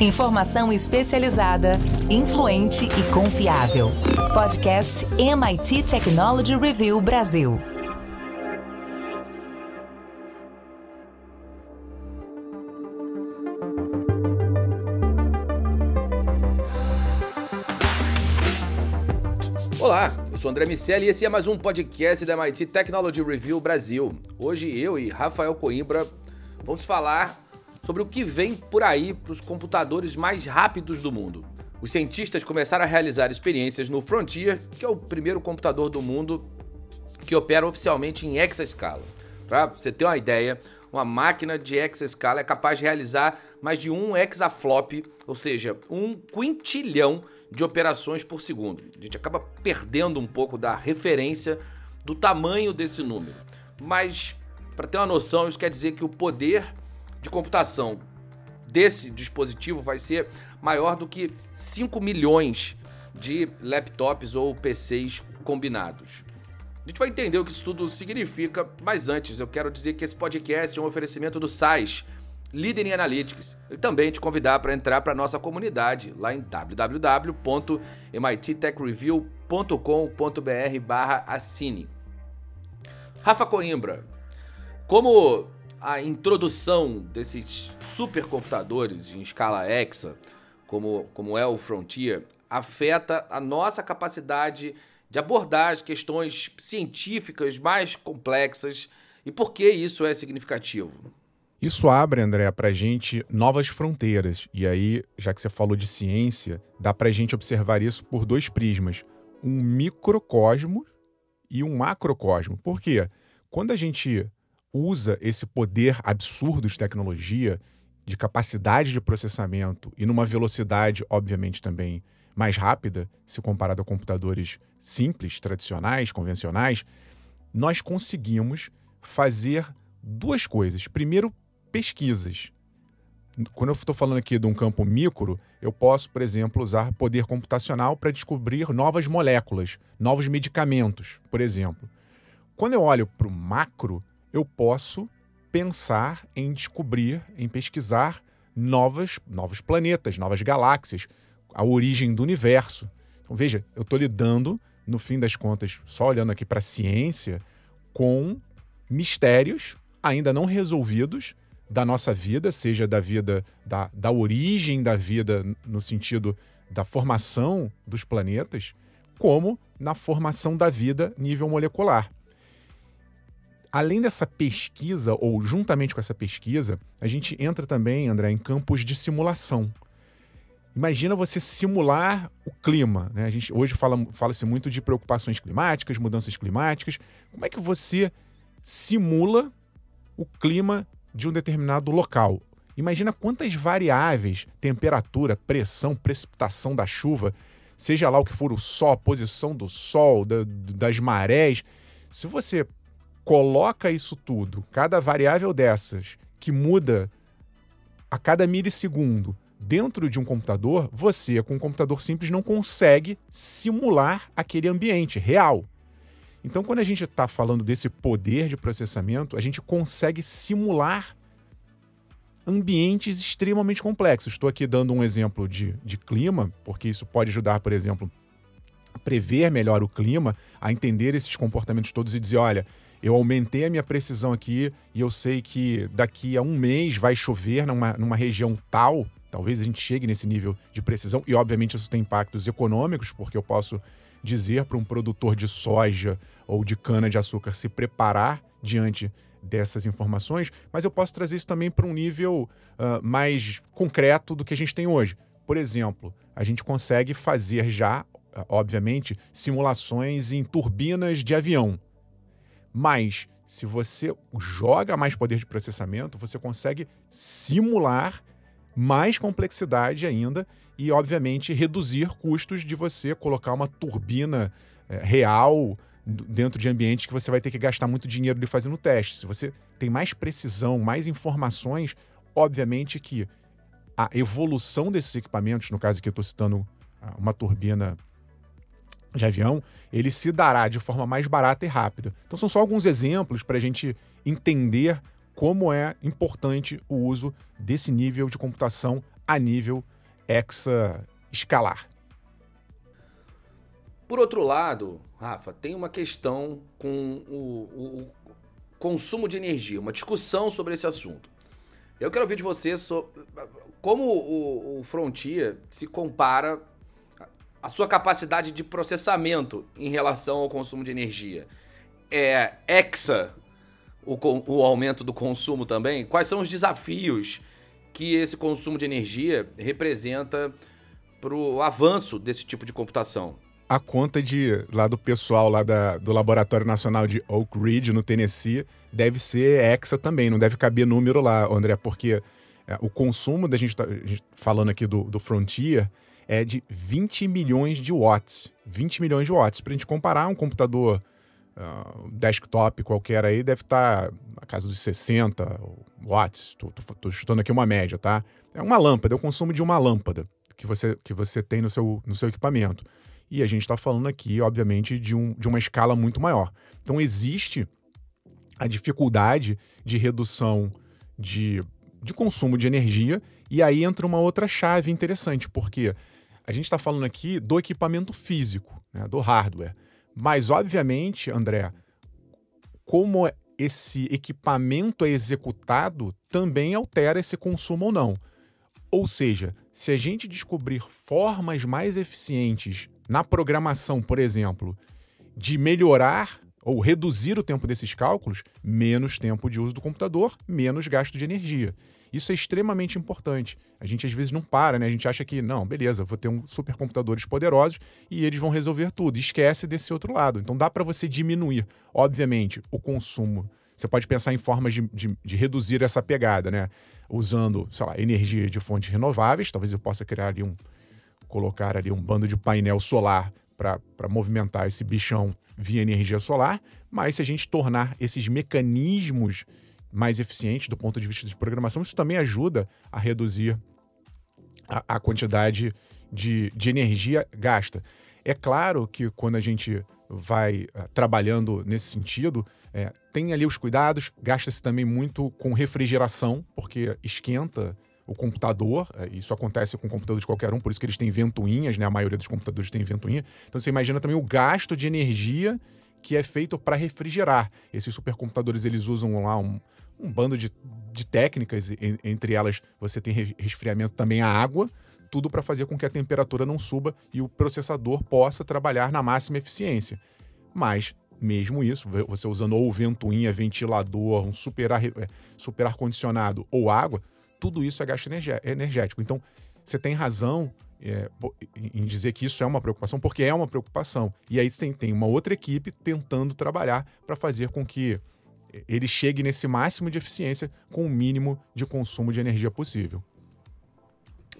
Informação especializada, influente e confiável. Podcast MIT Technology Review Brasil. Olá, eu sou André Miceli e esse é mais um podcast da MIT Technology Review Brasil. Hoje eu e Rafael Coimbra vamos falar sobre o que vem por aí para os computadores mais rápidos do mundo. Os cientistas começaram a realizar experiências no Frontier, que é o primeiro computador do mundo que opera oficialmente em exascala. Para você ter uma ideia, uma máquina de exascala é capaz de realizar mais de um exaflop, ou seja, um quintilhão de operações por segundo. A gente acaba perdendo um pouco da referência do tamanho desse número. Mas, para ter uma noção, isso quer dizer que o poder de computação desse dispositivo vai ser maior do que 5 milhões de laptops ou PCs combinados. A gente vai entender o que isso tudo significa, mas antes eu quero dizer que esse podcast é um oferecimento do SAIS, líder em analytics, e também te convidar para entrar para nossa comunidade lá em www.mittechreview.com.br barra assine. Rafa Coimbra, como a introdução desses supercomputadores em escala hexa, como, como é o Frontier, afeta a nossa capacidade de abordar as questões científicas mais complexas e por que isso é significativo. Isso abre, André, para a gente novas fronteiras. E aí, já que você falou de ciência, dá para a gente observar isso por dois prismas: um microcosmo e um macrocosmo. Por quê? Quando a gente usa esse poder absurdo de tecnologia, de capacidade de processamento e numa velocidade, obviamente, também mais rápida, se comparado a computadores simples, tradicionais, convencionais, nós conseguimos fazer duas coisas. Primeiro, pesquisas. Quando eu estou falando aqui de um campo micro, eu posso, por exemplo, usar poder computacional para descobrir novas moléculas, novos medicamentos, por exemplo. Quando eu olho para o macro, eu posso pensar em descobrir, em pesquisar novas, novos planetas, novas galáxias, a origem do universo. Então, veja, eu estou lidando, no fim das contas, só olhando aqui para a ciência, com mistérios ainda não resolvidos da nossa vida, seja da vida, da, da origem da vida, no sentido da formação dos planetas, como na formação da vida nível molecular além dessa pesquisa, ou juntamente com essa pesquisa, a gente entra também, André, em campos de simulação. Imagina você simular o clima. Né? A gente, hoje fala-se fala muito de preocupações climáticas, mudanças climáticas. Como é que você simula o clima de um determinado local? Imagina quantas variáveis, temperatura, pressão, precipitação da chuva, seja lá o que for o sol, a posição do sol, da, das marés. Se você coloca isso tudo, cada variável dessas que muda a cada milissegundo dentro de um computador, você, com um computador simples, não consegue simular aquele ambiente real. Então, quando a gente está falando desse poder de processamento, a gente consegue simular ambientes extremamente complexos. Estou aqui dando um exemplo de, de clima, porque isso pode ajudar, por exemplo, a prever melhor o clima, a entender esses comportamentos todos e dizer: olha, eu aumentei a minha precisão aqui e eu sei que daqui a um mês vai chover numa, numa região tal. Talvez a gente chegue nesse nível de precisão, e obviamente isso tem impactos econômicos, porque eu posso dizer para um produtor de soja ou de cana-de-açúcar se preparar diante dessas informações, mas eu posso trazer isso também para um nível uh, mais concreto do que a gente tem hoje. Por exemplo, a gente consegue fazer já, obviamente, simulações em turbinas de avião. Mas se você joga mais poder de processamento, você consegue simular mais complexidade ainda e, obviamente, reduzir custos de você colocar uma turbina é, real dentro de ambientes que você vai ter que gastar muito dinheiro de fazer no teste. Se você tem mais precisão, mais informações, obviamente que a evolução desses equipamentos, no caso aqui eu estou citando ah, uma turbina de avião, ele se dará de forma mais barata e rápida. Então são só alguns exemplos para a gente entender como é importante o uso desse nível de computação a nível hexa escalar. Por outro lado, Rafa, tem uma questão com o, o, consumo de energia, uma discussão sobre esse assunto. Eu quero ouvir de você sobre como o, o Frontier se compara a sua capacidade de processamento em relação ao consumo de energia. É hexa o, o aumento do consumo também? Quais são os desafios que esse consumo de energia representa para o avanço desse tipo de computação? A conta de lá do pessoal lá da, do Laboratório Nacional de Oak Ridge, no Tennessee, deve ser hexa também, não deve caber número lá, André, porque é, o consumo da gente, tá, gente falando aqui do, do Frontier é de 20 milhões de watts. 20 milhões de watts. Para a gente comparar, um computador uh, desktop qualquer aí deve estar tá na casa dos 60 watts. Estou chutando aqui uma média, tá? É uma lâmpada, é o consumo de uma lâmpada que você, que você tem no seu, no seu equipamento. E a gente está falando aqui, obviamente, de, um, de uma escala muito maior. Então, existe a dificuldade de redução de, de consumo de energia, e aí entra uma outra chave interessante, porque a gente está falando aqui do equipamento físico, né, do hardware. Mas, obviamente, André, como esse equipamento é executado, também altera esse consumo ou não. Ou seja, se a gente descobrir formas mais eficientes na programação, por exemplo, de melhorar ou reduzir o tempo desses cálculos, menos tempo de uso do computador, menos gasto de energia. Isso é extremamente importante. A gente às vezes não para, né? A gente acha que, não, beleza, vou ter um supercomputadores poderosos e eles vão resolver tudo. Esquece desse outro lado. Então dá para você diminuir, obviamente, o consumo. Você pode pensar em formas de, de, de reduzir essa pegada, né? Usando, sei lá, energia de fontes renováveis. Talvez eu possa criar ali um, colocar ali um bando de painel solar para movimentar esse bichão via energia solar, mas se a gente tornar esses mecanismos mais eficientes do ponto de vista de programação, isso também ajuda a reduzir a, a quantidade de, de energia gasta. É claro que quando a gente vai uh, trabalhando nesse sentido, é, tem ali os cuidados, gasta-se também muito com refrigeração, porque esquenta o computador, é, isso acontece com o computador de qualquer um, por isso que eles têm ventoinhas, né? A maioria dos computadores tem ventoinha. Então você imagina também o gasto de energia que é feito para refrigerar. Esses supercomputadores eles usam lá um, um bando de, de técnicas, entre elas você tem resfriamento também a água, tudo para fazer com que a temperatura não suba e o processador possa trabalhar na máxima eficiência. Mas mesmo isso, você usando ou ventoinha, ventilador, um super ar, é, super ar condicionado ou água, tudo isso é gasto energético. Então, você tem razão é, em dizer que isso é uma preocupação, porque é uma preocupação. E aí tem, tem uma outra equipe tentando trabalhar para fazer com que ele chegue nesse máximo de eficiência com o mínimo de consumo de energia possível.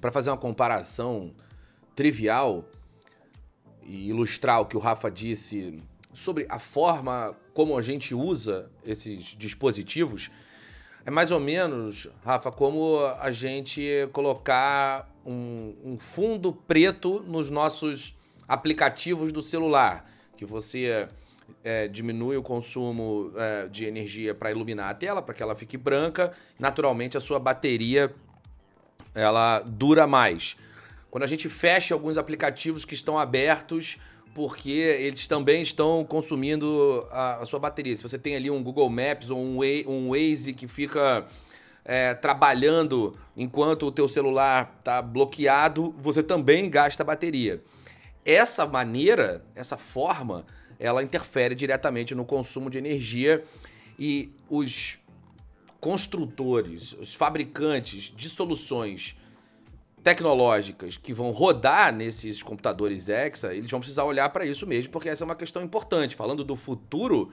Para fazer uma comparação trivial e ilustrar o que o Rafa disse sobre a forma como a gente usa esses dispositivos, é mais ou menos, Rafa, como a gente colocar um, um fundo preto nos nossos aplicativos do celular, que você é, diminui o consumo é, de energia para iluminar a tela, para que ela fique branca. Naturalmente, a sua bateria ela dura mais. Quando a gente fecha alguns aplicativos que estão abertos, porque eles também estão consumindo a, a, sua bateria. Se você tem ali um Google Maps ou um, um Waze que fica é, trabalhando enquanto o teu celular está bloqueado, você também gasta bateria. Essa maneira, essa forma, ela interfere diretamente no consumo de energia e os construtores, os fabricantes de soluções tecnológicas que vão rodar nesses computadores Exa, eles vão precisar olhar para isso mesmo, porque essa é uma questão importante. Falando do futuro,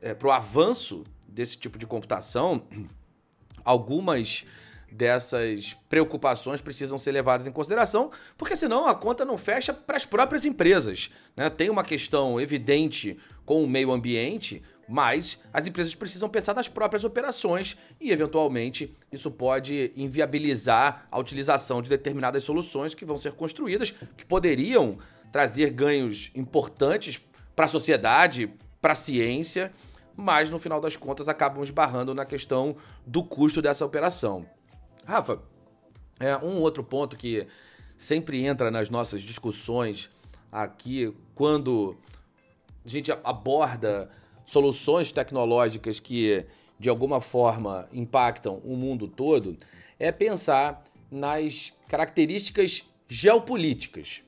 é, para o avanço desse tipo de computação, algumas dessas preocupações precisam ser levadas em consideração, porque senão a conta não fecha para as próprias empresas. Né? Tem uma questão evidente com o meio ambiente, mas as empresas precisam pensar nas próprias operações e, eventualmente, isso pode inviabilizar a utilização de determinadas soluções que vão ser construídas, que poderiam trazer ganhos importantes para a sociedade, para a ciência, mas no final das contas acabam esbarrando na questão do custo dessa operação. Rafa, É, um outro ponto que sempre entra nas nossas discussões aqui, quando a gente aborda soluções tecnológicas que de alguma forma impactam o mundo todo, é pensar nas características geopolíticas.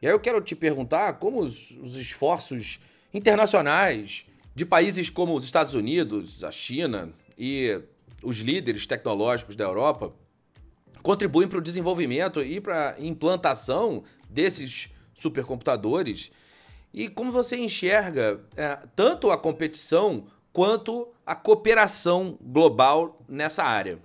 E aí eu quero te perguntar como os, os esforços internacionais de países como os Estados Unidos, a China e os líderes tecnológicos da Europa contribuem para o desenvolvimento e para a implantação desses supercomputadores. E como você enxerga é, tanto a competição quanto a cooperação global nessa área?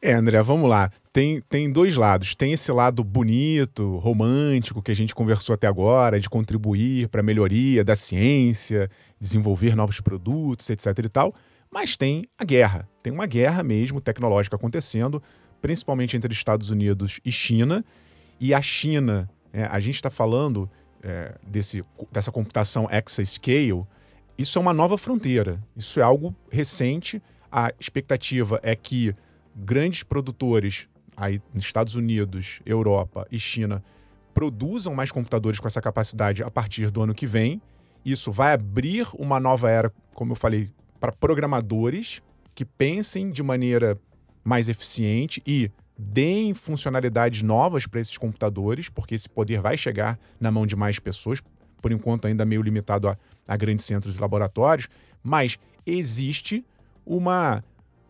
É, André, vamos lá. Tem, tem dois lados. Tem esse lado bonito, romântico, que a gente conversou até agora, de contribuir para a melhoria da ciência, desenvolver novos produtos, etc. e tal. Mas tem a guerra. Tem uma guerra mesmo tecnológica acontecendo, principalmente entre Estados Unidos e China. E a China, é, a gente está falando é, desse, dessa computação exascale, isso é uma nova fronteira. Isso é algo recente. A expectativa é que grandes produtores aí nos Estados Unidos, Europa e China produzam mais computadores com essa capacidade a partir do ano que vem. Isso vai abrir uma nova era, como eu falei, para programadores que pensem de maneira mais eficiente e deem funcionalidades novas para esses computadores, porque esse poder vai chegar na mão de mais pessoas, por enquanto ainda meio limitado a, a grandes centros e laboratórios, mas existe uma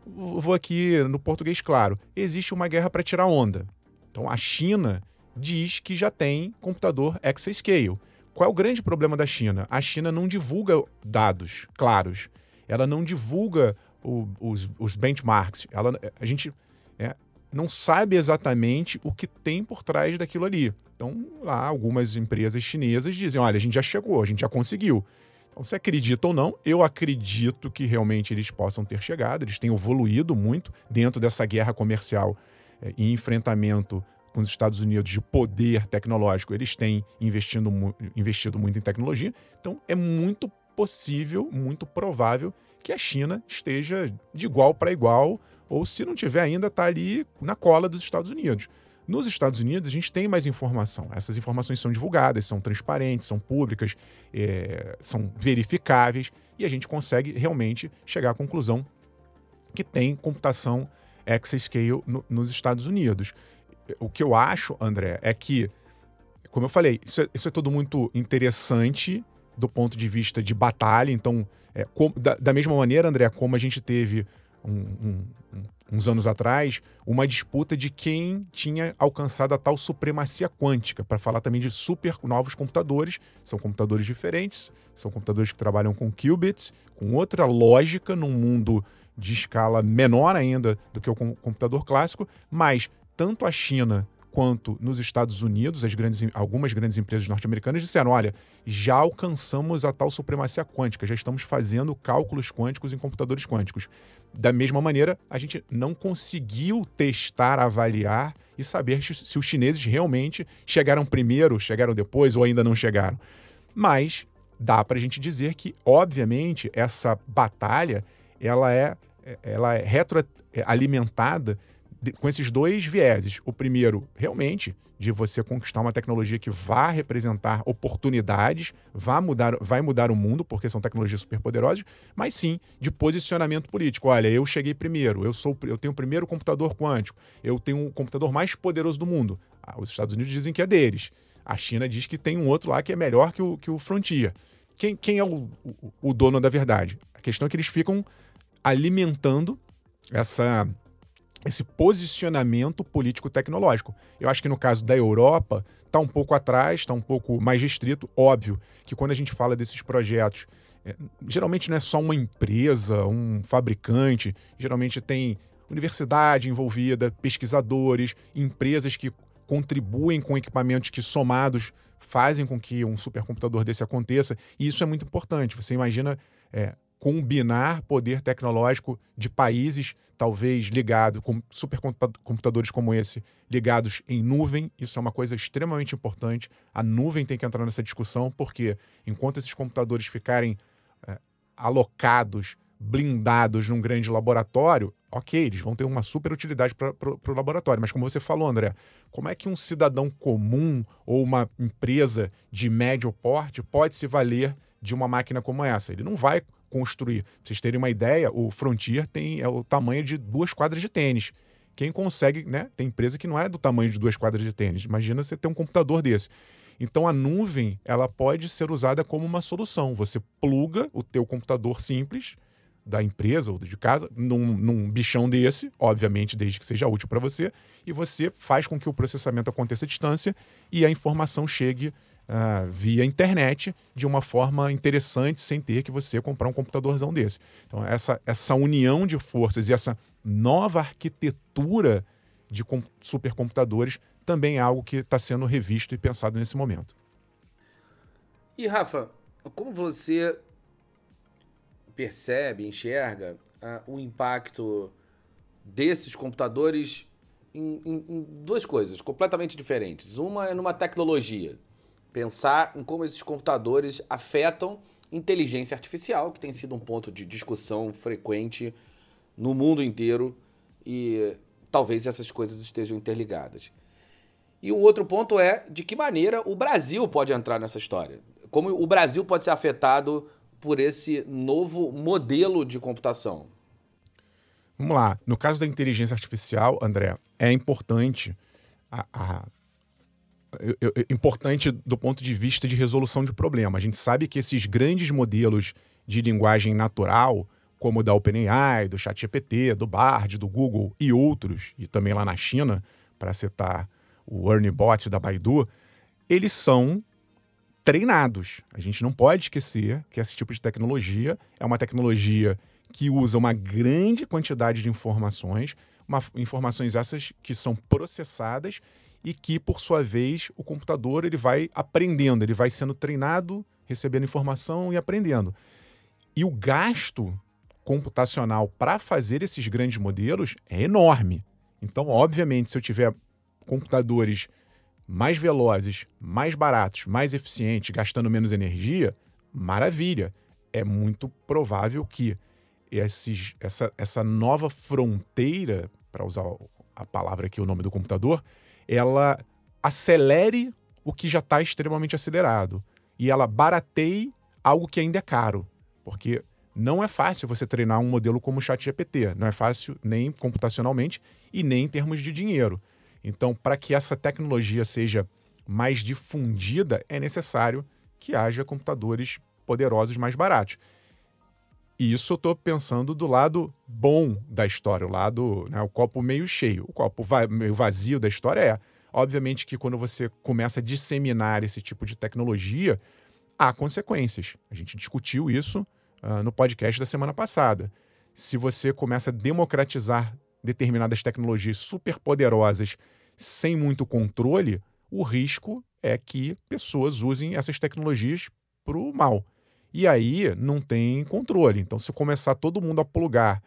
vou aqui no português claro, existe uma guerra para tirar onda. Então a China diz que já tem computador exascale. Qual é o grande problema da China? A China não divulga dados claros. Ela não divulga o, os, os, benchmarks. Ela, a gente é, não sabe exatamente o que tem por trás daquilo ali. Então, lá, algumas empresas chinesas dizem: olha, a gente já chegou, a gente já conseguiu. Então, se acredita ou não, eu acredito que realmente eles possam ter chegado, eles têm evoluído muito dentro dessa guerra comercial é, e enfrentamento com os Estados Unidos de poder tecnológico, eles têm investindo, investido muito em tecnologia. Então, é muito possível, muito provável que a China esteja de igual para igual, ou se não tiver ainda, está ali na cola dos Estados Unidos. Nos Estados Unidos, a gente tem mais informação. Essas informações são divulgadas, são transparentes, são públicas, é, são verificáveis e a gente consegue realmente chegar à conclusão que tem computação exascale no, nos Estados Unidos. O que eu acho, André, é que, como eu falei, isso é, isso é tudo muito interessante do ponto de vista de batalha. Então, é, da, da, mesma maneira, André, como a gente teve um, um, uns anos atrás, uma disputa de quem tinha alcançado a tal supremacia quântica, para falar também de super novos computadores. São computadores diferentes, são computadores que trabalham com qubits, com outra lógica, num mundo de escala menor ainda do que o computador clássico, mas tanto a China quanto nos Estados Unidos, as grandes, algumas grandes empresas norte-americanas disseram: olha, já alcançamos a tal supremacia quântica, já estamos fazendo cálculos quânticos em computadores quânticos. Da mesma maneira, a gente não conseguiu testar, avaliar e saber se os chineses realmente chegaram primeiro, chegaram depois ou ainda não chegaram. Mas dá para a gente dizer que, obviamente, essa batalha ela é, ela é retroalimentada com esses dois vieses. O primeiro, realmente, de você conquistar uma tecnologia que vá representar oportunidades, vá mudar, vai mudar o mundo, porque são tecnologias superpoderosas, mas sim de posicionamento político. Olha, eu cheguei primeiro, eu sou, eu tenho o primeiro computador quântico, eu tenho o computador mais poderoso do mundo. Ah, os Estados Unidos dizem que é deles. A China diz que tem um outro lá que é melhor que o, que o Frontier. Quem, quem é o, o, o dono da verdade? A questão é que eles ficam alimentando essa esse posicionamento político-tecnológico. Eu acho que no caso da Europa está um pouco atrás, está um pouco mais restrito. Óbvio que quando a gente fala desses projetos, é, geralmente não é só uma empresa, um fabricante, geralmente tem universidade envolvida, pesquisadores, empresas que contribuem com equipamentos que somados fazem com que um supercomputador desse aconteça. E isso é muito importante. Você imagina é, combinar poder tecnológico de países, talvez ligado com supercomputadores como esse, ligados em nuvem. Isso é uma coisa extremamente importante. A nuvem tem que entrar nessa discussão, porque enquanto esses computadores ficarem é, alocados blindados num grande laboratório, ok, eles vão ter uma super utilidade para o laboratório. Mas como você falou, André, como é que um cidadão comum ou uma empresa de médio porte pode se valer de uma máquina como essa? Ele não vai construir. Pra vocês terem uma ideia, o Frontier tem é o tamanho de duas quadras de tênis. Quem consegue, né? Tem empresa que não é do tamanho de duas quadras de tênis. Imagina você ter um computador desse. Então a nuvem, ela pode ser usada como uma solução. Você pluga o teu computador simples da empresa ou de casa num, num bichão desse, obviamente desde que seja útil para você, e você faz com que o processamento aconteça à distância e a informação chegue uh, via internet de uma forma interessante, sem ter que você comprar um computadorzão desse. Então, essa, essa união de forças e essa nova arquitetura de supercomputadores também é algo que está sendo revisto e pensado nesse momento. E Rafa, como você percebe, enxerga uh, o impacto desses computadores em, em, em, duas coisas completamente diferentes. Uma é numa tecnologia, pensar em como esses computadores afetam inteligência artificial, que tem sido um ponto de discussão frequente no mundo inteiro e talvez essas coisas estejam interligadas. E um outro ponto é de que maneira o Brasil pode entrar nessa história. Como o Brasil pode ser afetado por esse novo modelo de computação? Vamos lá. No caso da inteligência artificial, André, é importante a, a importante do ponto de vista de resolução de problema. A gente sabe que esses grandes modelos de linguagem natural, como o da OpenAI, do ChatGPT, do Bard, do Google e outros, e também lá na China, para citar o Ernie Bot da Baidu, eles são treinados. A gente não pode esquecer que esse tipo de tecnologia é uma tecnologia que usa uma grande quantidade de informações, uma, informações essas que são processadas e que, por sua vez, o computador ele vai aprendendo, ele vai sendo treinado, recebendo informação e aprendendo. E o gasto computacional para fazer esses grandes modelos é enorme. Então, obviamente, se eu tiver computadores mais velozes, mais baratos, mais eficientes, gastando menos energia, maravilha. É muito provável que esses, essa, essa nova fronteira, para usar a palavra aqui, o nome do computador, ela acelere o que já está extremamente acelerado. E ela barateie algo que ainda é caro. Porque não é fácil você treinar um modelo como o ChatGPT. Não é fácil nem computacionalmente e nem em termos de dinheiro. Então, para que essa tecnologia seja mais difundida, é necessário que haja computadores poderosos mais baratos. E isso eu estou pensando do lado bom da história, o lado, né, o copo meio cheio. O copo va meio vazio da história é, obviamente, que quando você começa a disseminar esse tipo de tecnologia, há consequências. A gente discutiu isso uh, no podcast da semana passada. Se você começa a democratizar determinadas tecnologias superpoderosas sem muito controle, o risco é que pessoas usem essas tecnologias para o mal. E aí não tem controle. Então, se começar todo mundo a plugar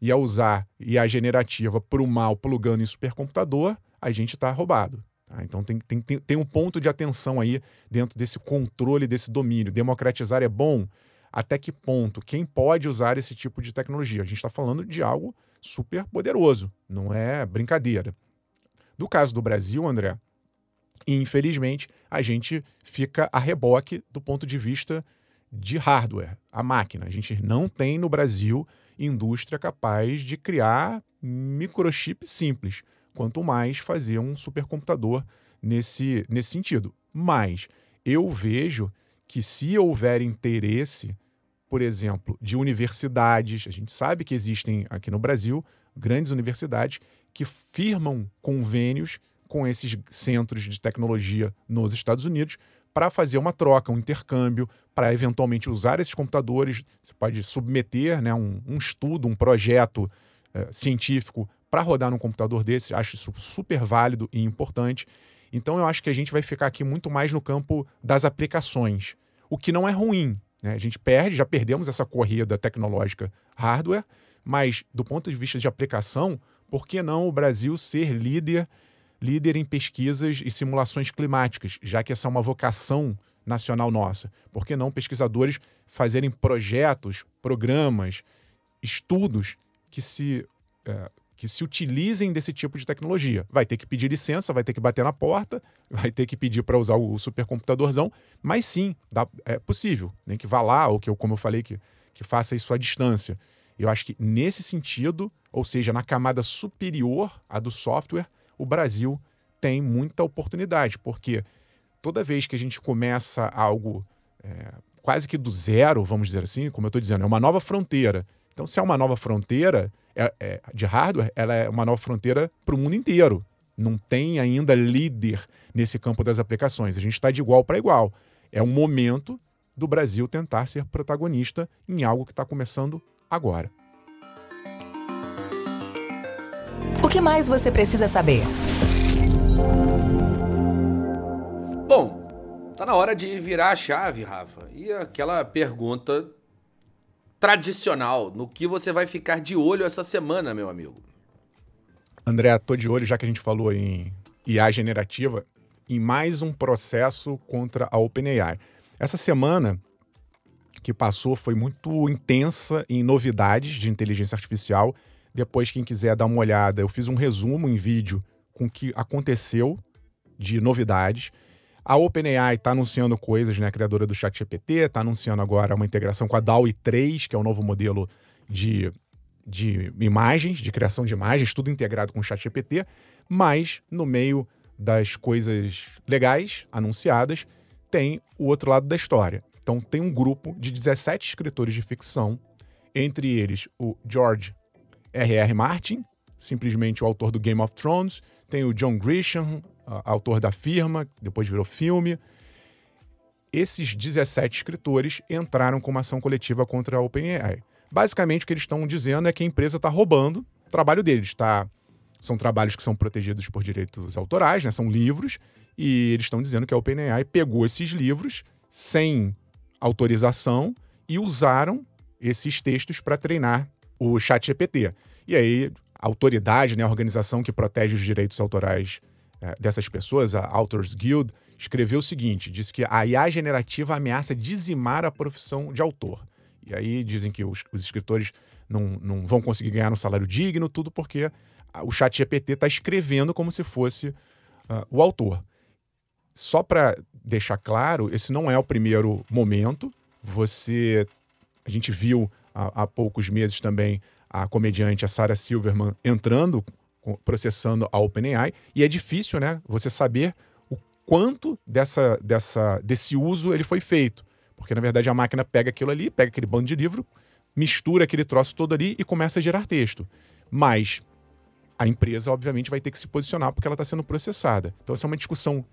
e a usar e a generativa para o mal plugando em supercomputador, a gente está roubado. Tá? Então tem, tem, tem, um ponto de atenção aí dentro desse controle, desse domínio. Democratizar é bom? Até que ponto? Quem pode usar esse tipo de tecnologia? A gente está falando de algo super poderoso, não é brincadeira. Do caso do Brasil, André, infelizmente, a gente fica a reboque do ponto de vista de hardware, a máquina. A gente não tem no Brasil indústria capaz de criar microchip simples, quanto mais fazer um supercomputador nesse, nesse sentido. Mas eu vejo que se houver interesse por exemplo, de universidades. A gente sabe que existem aqui no Brasil grandes universidades que firmam convênios com esses centros de tecnologia nos Estados Unidos para fazer uma troca, um intercâmbio, para eventualmente usar esses computadores. Você pode submeter né, um, um estudo, um projeto é, científico para rodar num computador desse. Acho isso super válido e importante. Então eu acho que a gente vai ficar aqui muito mais no campo das aplicações, o que não é ruim. Né? A gente perde, já perdemos essa corrida tecnológica hardware, mas do ponto de vista de aplicação, por que não o Brasil ser líder, líder em pesquisas e simulações climáticas, já que essa é uma vocação nacional nossa? Por que não pesquisadores fazerem projetos, programas, estudos que se, é, que se utilizem desse tipo de tecnologia. Vai ter que pedir licença, vai ter que bater na porta, vai ter que pedir para usar o supercomputadorzão, mas sim, dá, é possível. Nem que vá lá, ou que, eu, como eu falei, que, que faça isso à distância. Eu acho que nesse sentido, ou seja, na camada superior à do software, o Brasil tem muita oportunidade, porque toda vez que a gente começa algo é, quase que do zero, vamos dizer assim, como eu estou dizendo, é uma nova fronteira. Então, se é uma nova fronteira é, é, de hardware, ela é uma nova fronteira para o mundo inteiro. Não tem ainda líder nesse campo das aplicações. A gente está de igual para igual. É um momento do Brasil tentar ser protagonista em algo que está começando agora. O que mais você precisa saber? Bom, tá na hora de virar a chave, Rafa. E aquela pergunta tradicional, no que você vai ficar de olho essa semana, meu amigo? André, tô de olho, já que a gente falou em IA generativa, em mais um processo contra a OpenAI. Essa semana que passou foi muito intensa em novidades de inteligência artificial. Depois, quem quiser dar uma olhada, eu fiz um resumo em vídeo com o que aconteceu de novidades. A OpenAI está anunciando coisas, né? A criadora do ChatGPT está anunciando agora uma integração com a DALL-E 3, que é o novo modelo de, de imagens, de criação de imagens, tudo integrado com o ChatGPT. Mas, no meio das coisas legais anunciadas, tem o outro lado da história. Então, tem um grupo de 17 escritores de ficção, entre eles o George R.R. Martin, simplesmente o autor do Game of Thrones, tem o John Grisham, autor da firma, depois virou filme. Esses 17 escritores entraram com uma ação coletiva contra a OpenAI. Basicamente, o que eles estão dizendo é que a empresa está roubando o trabalho deles. Tá? São trabalhos que são protegidos por direitos autorais, né? são livros, e eles estão dizendo que a OpenAI pegou esses livros sem autorização e usaram esses textos para treinar o ChatGPT. E aí, a autoridade, né, a organização que protege os direitos autorais é, dessas pessoas, a Authors Guild, escreveu o seguinte: diz que a IA generativa ameaça dizimar a profissão de autor. E aí dizem que os, os escritores não, não vão conseguir ganhar um salário digno, tudo porque o chat GPT está escrevendo como se fosse uh, o autor. Só para deixar claro, esse não é o primeiro momento. Você, a gente viu há, há poucos meses também a comediante a Sarah Silverman entrando processando a OpenAI, e é difícil, né, você saber o quanto dessa, dessa, desse uso ele foi feito. Porque, na verdade, a máquina pega aquilo ali, pega aquele bando de livro, mistura aquele troço todo ali e começa a gerar texto. Mas a empresa, obviamente, vai ter que se posicionar porque ela está sendo processada. Então, essa é uma discussão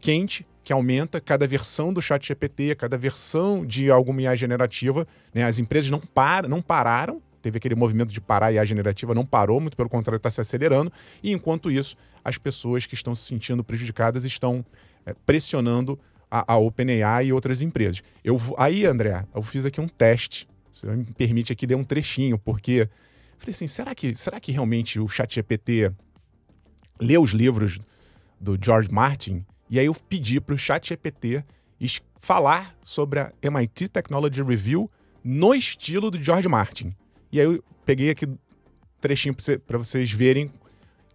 quente que aumenta cada versão do chat GPT, cada versão de alguma IA generativa. Né? As empresas não, par, não pararam teve aquele movimento de parar e a generativa não parou, muito pelo contrário, está se acelerando. E enquanto isso, as pessoas que estão se sentindo prejudicadas estão é, pressionando a, a OpenAI e outras empresas. Eu, aí, André, eu fiz aqui um teste. Você me permite aqui ler um trechinho, porque falei assim: será que, será que realmente o ChatGPT lê os livros do George Martin? E aí eu pedi para o ChatGPT falar sobre a MIT Technology Review no estilo do George Martin. E aí eu peguei aqui trechinho para vocês verem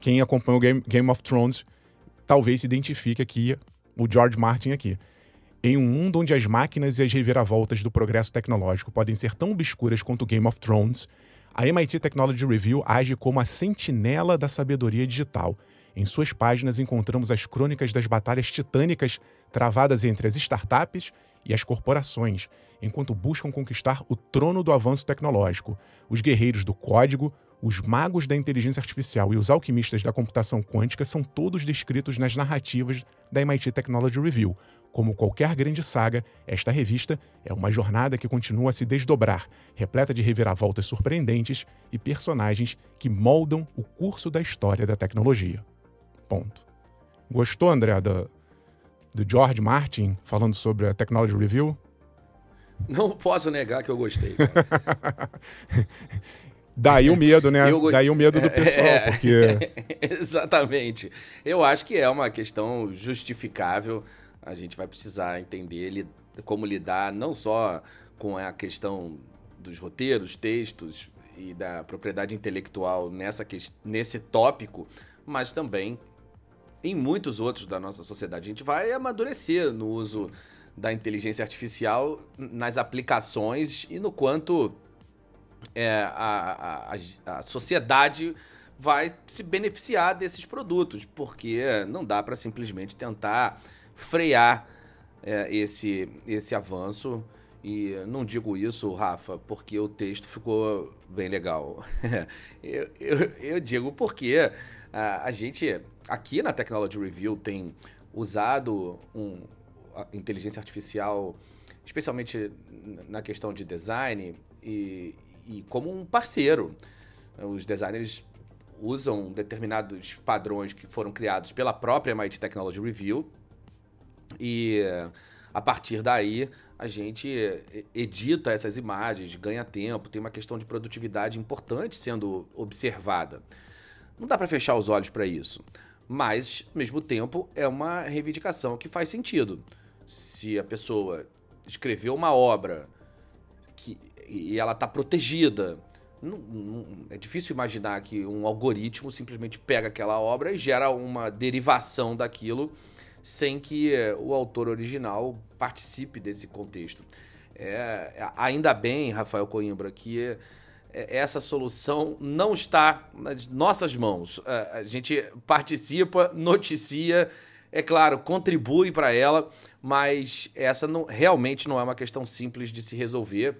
quem acompanha o Game, Game of Thrones talvez identifique aqui o George Martin aqui. Em um mundo onde as máquinas e as reviravoltas do progresso tecnológico podem ser tão obscuras quanto Game of Thrones, a MIT Technology Review age como a sentinela da sabedoria digital. Em suas páginas encontramos as crônicas das batalhas titânicas travadas entre as startups e as corporações, enquanto buscam conquistar o trono do avanço tecnológico. Os guerreiros do código, os magos da inteligência artificial e os alquimistas da computação quântica são todos descritos nas narrativas da MIT Technology Review. Como qualquer grande saga, esta revista é uma jornada que continua a se desdobrar, repleta de reviravoltas surpreendentes e personagens que moldam o curso da história da tecnologia. Ponto. Gostou, André, do, do George Martin falando sobre a Technology Review? Não posso negar que eu gostei. Daí o medo, né? Eu... Daí o medo do é, pessoal, é, porque. Exatamente. Eu acho que é uma questão justificável. A gente vai precisar entender como lidar não só com a questão dos roteiros, textos e da propriedade intelectual nessa, nesse tópico, mas também em muitos outros da nossa sociedade. A gente vai amadurecer no uso da inteligência artificial nas aplicações e no quanto é, a, a, a sociedade vai se beneficiar desses produtos, porque não dá para simplesmente tentar frear é, esse, esse avanço. E não digo isso, Rafa, porque o texto ficou bem legal. eu, eu, eu, digo porque a, a, gente, aqui na Technology Review, tem usado um, inteligência artificial, especialmente na questão de design, e, e como um parceiro. Os designers usam determinados padrões que foram criados pela própria MIT Technology Review e a partir daí a gente edita essas imagens, ganha tempo, tem uma questão de produtividade importante sendo observada. Não dá para fechar os olhos para isso, mas ao mesmo tempo é uma reivindicação que faz sentido. Se a pessoa escreveu uma obra que, e ela está protegida não, não, é difícil imaginar que um algoritmo simplesmente pega aquela obra e gera uma derivação daquilo sem que o autor original participe desse contexto. É, ainda bem, Rafael Coimbra, que essa solução não está nas nossas mãos. A gente participa, noticia, é claro, contribui para ela, mas essa não, realmente não é uma questão simples de se resolver.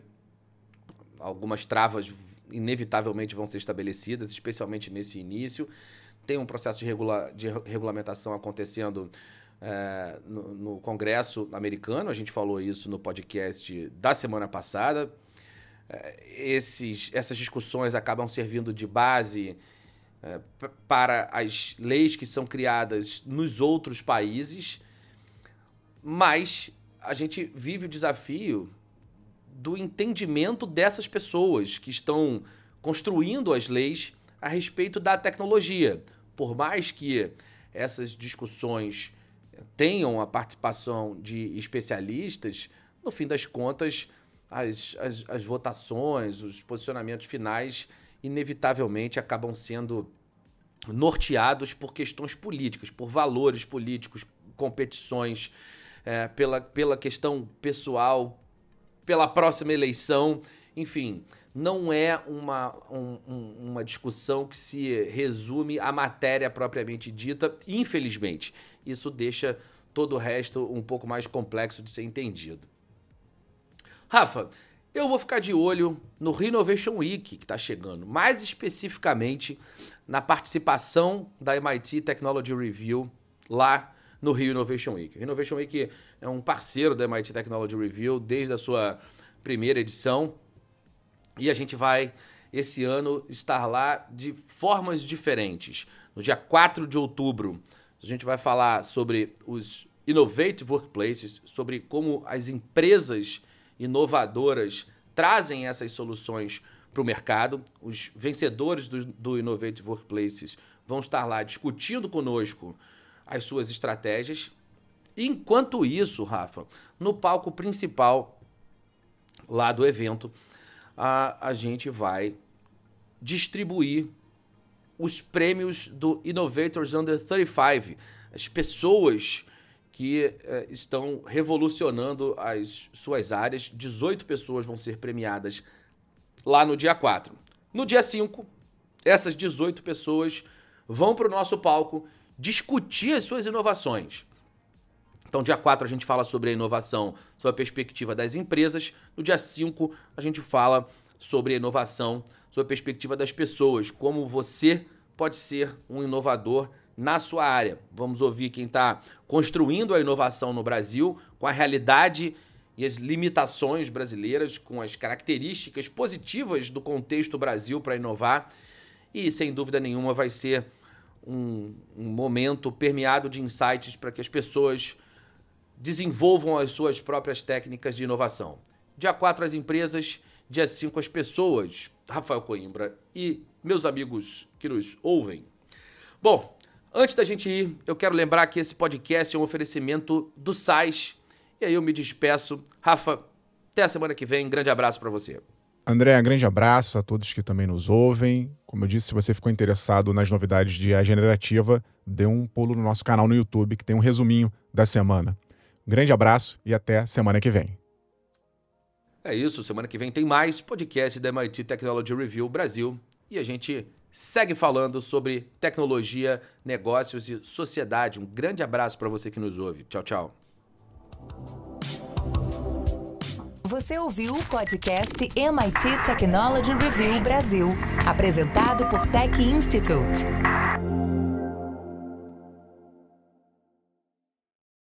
Algumas travas inevitavelmente vão ser estabelecidas, especialmente nesse início. Tem um processo de, regula de regulamentação acontecendo é, no, no, Congresso americano, a gente falou isso no podcast da semana passada. É, esses, essas discussões acabam servindo de base é, para as leis que são criadas nos outros países, mas a gente vive o desafio do entendimento dessas pessoas que estão construindo as leis a respeito da tecnologia. Por mais que essas discussões tenham a participação de especialistas, no fim das contas, as, as, as votações, os posicionamentos finais, inevitavelmente acabam sendo norteados por questões políticas, por valores políticos, competições, é, pela, pela questão pessoal, pela próxima eleição. Enfim, não é uma, um, uma discussão que se resume à matéria propriamente dita, infelizmente. Isso deixa todo o resto um pouco mais complexo de ser entendido. Rafa, eu vou ficar de olho no Renovation Week que está chegando, mais especificamente na participação da MIT Technology Review lá no Rio Innovation Week. O Innovation Week é um parceiro da MIT Technology Review desde a sua primeira edição e a gente vai esse ano estar lá de formas diferentes. No dia 4 de outubro, a gente vai falar sobre os Innovative Workplaces, sobre como as empresas inovadoras trazem essas soluções para o mercado. Os vencedores do, do Innovative Workplaces vão estar lá discutindo conosco as suas estratégias. Enquanto isso, Rafa, no palco principal lá do evento, a, a gente vai distribuir os prêmios do Innovators Under 35, as pessoas que eh, estão revolucionando as suas áreas. 18 pessoas vão ser premiadas lá no dia 4. No dia 5, essas 18 pessoas vão para o nosso palco discutir as suas inovações. Então, dia 4 a gente fala sobre a inovação, sobre a perspectiva das empresas. No dia 5 a gente fala sobre a inovação, sobre a perspectiva das pessoas, como você pode ser um inovador na sua área. Vamos ouvir quem está construindo a inovação no Brasil, com a realidade e as limitações brasileiras, com as características positivas do contexto Brasil para inovar. E, sem dúvida nenhuma, vai ser um, um momento permeado de insights para que as pessoas desenvolvam as suas próprias técnicas de inovação. Dia 4, as empresas, dia 5, as pessoas. Rafael Coimbra e meus amigos que nos ouvem. Bom, antes da gente ir, eu quero lembrar que esse podcast é um oferecimento do SAIS e aí eu me despeço. Rafa, até a semana que vem. Grande abraço para você. André, um grande abraço a todos que também nos ouvem. Como eu disse, se você ficou interessado nas novidades de A Generativa, dê um pulo no nosso canal no YouTube, que tem um resuminho da semana. Um grande abraço e até semana que vem. É isso, semana que vem tem mais podcast da MIT Technology Review Brasil e a gente segue falando sobre tecnologia, negócios e sociedade. Um grande abraço para você que nos ouve. Tchau, tchau. Você ouviu o podcast MIT Technology Review Brasil, apresentado por Tech Institute.